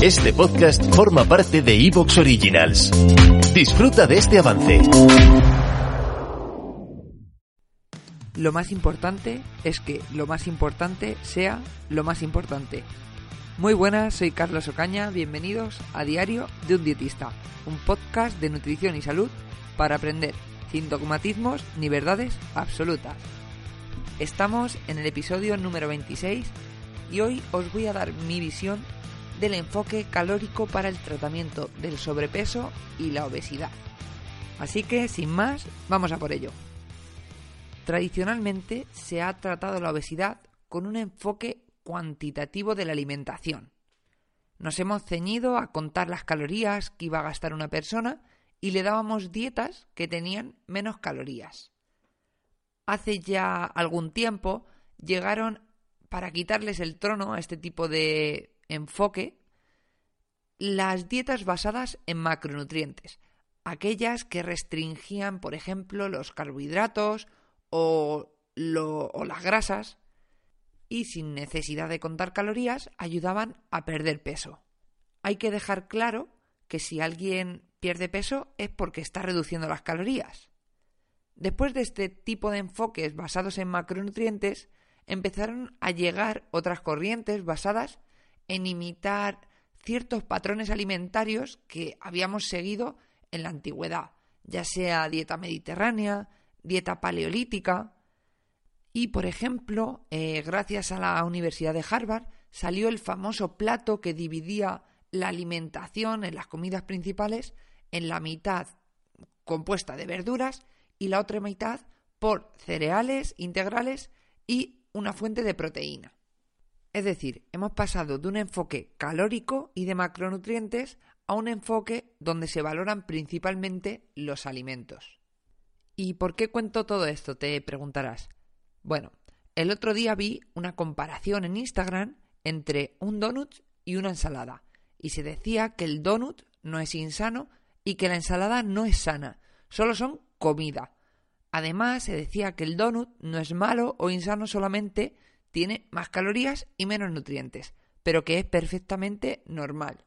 Este podcast forma parte de Evox Originals. Disfruta de este avance. Lo más importante es que lo más importante sea lo más importante. Muy buenas, soy Carlos Ocaña, bienvenidos a Diario de un Dietista, un podcast de nutrición y salud para aprender sin dogmatismos ni verdades absolutas. Estamos en el episodio número 26 y hoy os voy a dar mi visión del enfoque calórico para el tratamiento del sobrepeso y la obesidad. Así que, sin más, vamos a por ello. Tradicionalmente se ha tratado la obesidad con un enfoque cuantitativo de la alimentación. Nos hemos ceñido a contar las calorías que iba a gastar una persona y le dábamos dietas que tenían menos calorías. Hace ya algún tiempo llegaron para quitarles el trono a este tipo de enfoque las dietas basadas en macronutrientes, aquellas que restringían, por ejemplo, los carbohidratos o, las grasas y sin necesidad de contar calorías ayudaban a perder peso. Hay que dejar claro que si alguien pierde peso es porque está reduciendo las calorías. Después de este tipo de enfoques basados en macronutrientes, empezaron a llegar otras corrientes basadas en imitar ciertos patrones alimentarios que habíamos seguido en la antigüedad, ya sea dieta mediterránea, dieta paleolítica. Y, por ejemplo, eh, gracias a la Universidad de Harvard, salió el famoso plato que dividía la alimentación en las comidas principales en la mitad compuesta de verduras y la otra mitad por cereales integrales y una fuente de proteína. Es decir, hemos pasado de un enfoque calórico y de macronutrientes a un enfoque donde se valoran principalmente los alimentos. ¿Y por qué cuento todo esto? Te preguntarás. Bueno, el otro día vi una comparación en Instagram entre un donut y una ensalada, y se decía que el donut no es insano y que la ensalada no es sana, solo son comida. Además, se decía que el donut no es malo o insano solamente tiene más calorías y menos nutrientes, pero que es perfectamente normal.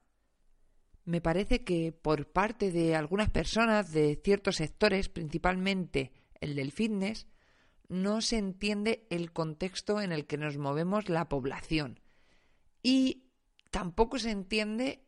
Me parece que por parte de algunas personas de ciertos sectores, principalmente el del fitness, no se entiende el contexto en el que nos movemos la población. Y tampoco se entiende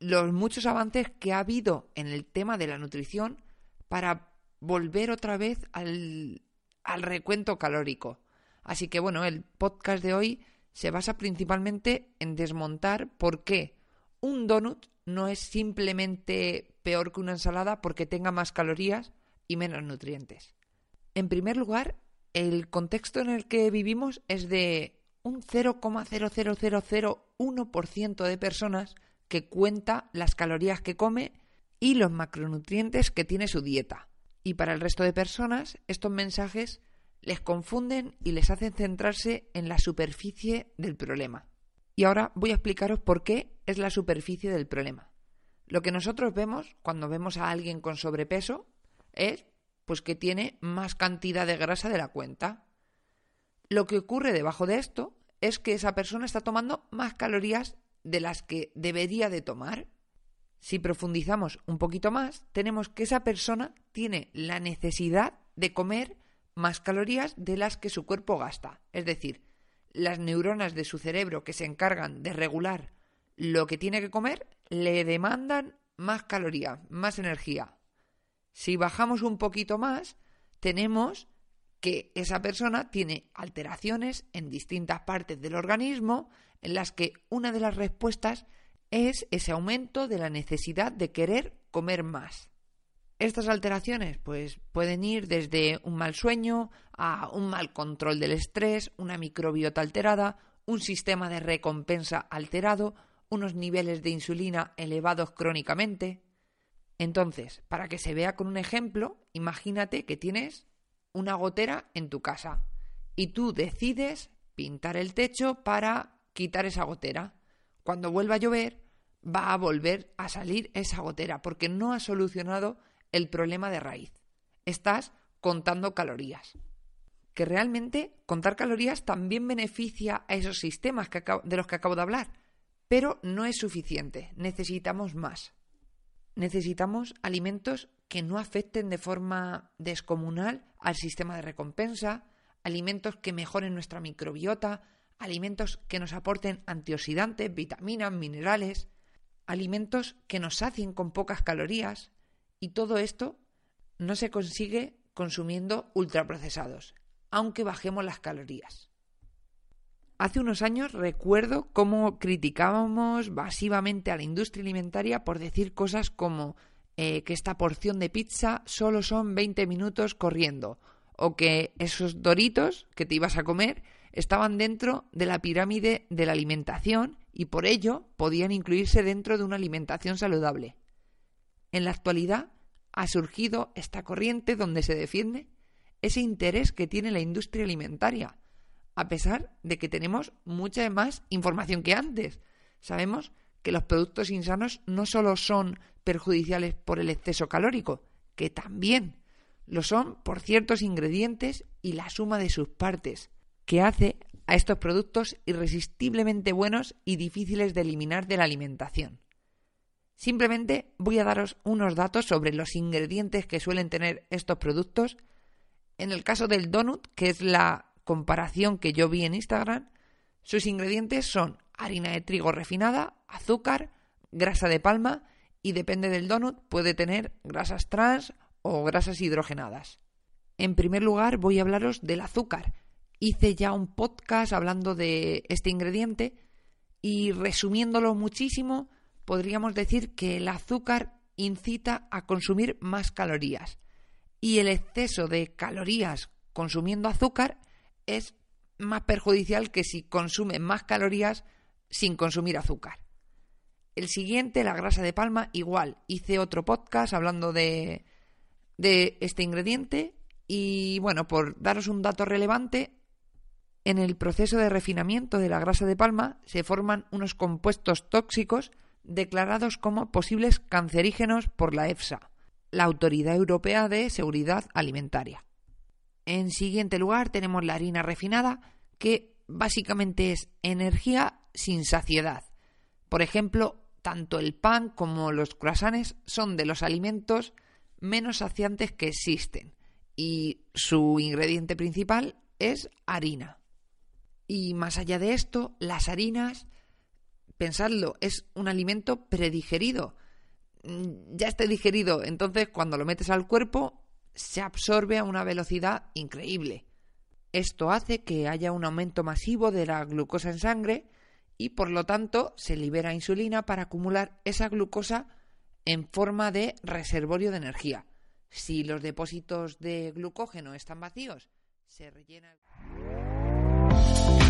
los muchos avances que ha habido en el tema de la nutrición para volver otra vez al, al recuento calórico. Así que bueno, el podcast de hoy se basa principalmente en desmontar por qué un donut no es simplemente peor que una ensalada porque tenga más calorías y menos nutrientes. En primer lugar, el contexto en el que vivimos es de un 0,00001% de personas que cuenta las calorías que come y los macronutrientes que tiene su dieta. Y para el resto de personas, estos mensajes les confunden y les hacen centrarse en la superficie del problema. Y ahora voy a explicaros por qué es la superficie del problema. Lo que nosotros vemos cuando vemos a alguien con sobrepeso es pues que tiene más cantidad de grasa de la cuenta. Lo que ocurre debajo de esto es que esa persona está tomando más calorías de las que debería de tomar. Si profundizamos un poquito más, tenemos que esa persona tiene la necesidad de comer más calorías de las que su cuerpo gasta. Es decir, las neuronas de su cerebro que se encargan de regular lo que tiene que comer le demandan más calorías, más energía. Si bajamos un poquito más, tenemos que esa persona tiene alteraciones en distintas partes del organismo en las que una de las respuestas es ese aumento de la necesidad de querer comer más. Estas alteraciones pues pueden ir desde un mal sueño a un mal control del estrés, una microbiota alterada, un sistema de recompensa alterado, unos niveles de insulina elevados crónicamente. Entonces, para que se vea con un ejemplo, imagínate que tienes una gotera en tu casa y tú decides pintar el techo para quitar esa gotera. Cuando vuelva a llover, va a volver a salir esa gotera porque no ha solucionado el problema de raíz. Estás contando calorías. Que realmente contar calorías también beneficia a esos sistemas de los que acabo de hablar, Pero no es suficiente, necesitamos más. Necesitamos alimentos que no afecten de forma descomunal al sistema de recompensa, alimentos que mejoren nuestra microbiota, alimentos que nos aporten antioxidantes, vitaminas, minerales, alimentos que nos sacien con pocas calorías, y todo esto no se consigue consumiendo ultraprocesados, aunque bajemos las calorías. Hace unos años recuerdo cómo criticábamos masivamente a la industria alimentaria por decir cosas como eh, que esta porción de pizza solo son 20 minutos corriendo o que esos doritos que te ibas a comer estaban dentro de la pirámide de la alimentación y por ello podían incluirse dentro de una alimentación saludable. En la actualidad ha surgido esta corriente donde se defiende ese interés que tiene la industria alimentaria a pesar de que tenemos mucha más información que antes. Sabemos que los productos insanos no solo son perjudiciales por el exceso calórico, que también lo son por ciertos ingredientes y la suma de sus partes, que hace a estos productos irresistiblemente buenos y difíciles de eliminar de la alimentación. Simplemente voy a daros unos datos sobre los ingredientes que suelen tener estos productos. En el caso del donut, que es la comparación que yo vi en Instagram, sus ingredientes son harina de trigo refinada, azúcar, grasa de palma y depende del donut puede tener grasas trans o grasas hidrogenadas. En primer lugar voy a hablaros del azúcar. Hice ya un podcast hablando de este ingrediente y resumiéndolo muchísimo podríamos decir que el azúcar incita a consumir más calorías y el exceso de calorías consumiendo azúcar es más perjudicial que si consume más calorías sin consumir azúcar. El siguiente, la grasa de palma, igual. Hice otro podcast hablando de, de este ingrediente y bueno, por daros un dato relevante, en el proceso de refinamiento de la grasa de palma se forman unos compuestos tóxicos declarados como posibles cancerígenos por la EFSA, la Autoridad Europea de Seguridad Alimentaria. En siguiente lugar tenemos la harina refinada, que básicamente es energía sin saciedad. Por ejemplo, tanto el pan como los croissants son de los alimentos menos saciantes que existen y su ingrediente principal es harina. Y más allá de esto, las harinas, pensadlo, es un alimento predigerido. Mm, ya está digerido, entonces cuando lo metes al cuerpo se absorbe a una velocidad increíble. Esto hace que haya un aumento masivo de la glucosa en sangre y por lo tanto se libera insulina para acumular esa glucosa en forma de reservorio de energía. Si los depósitos de glucógeno están vacíos, se rellena.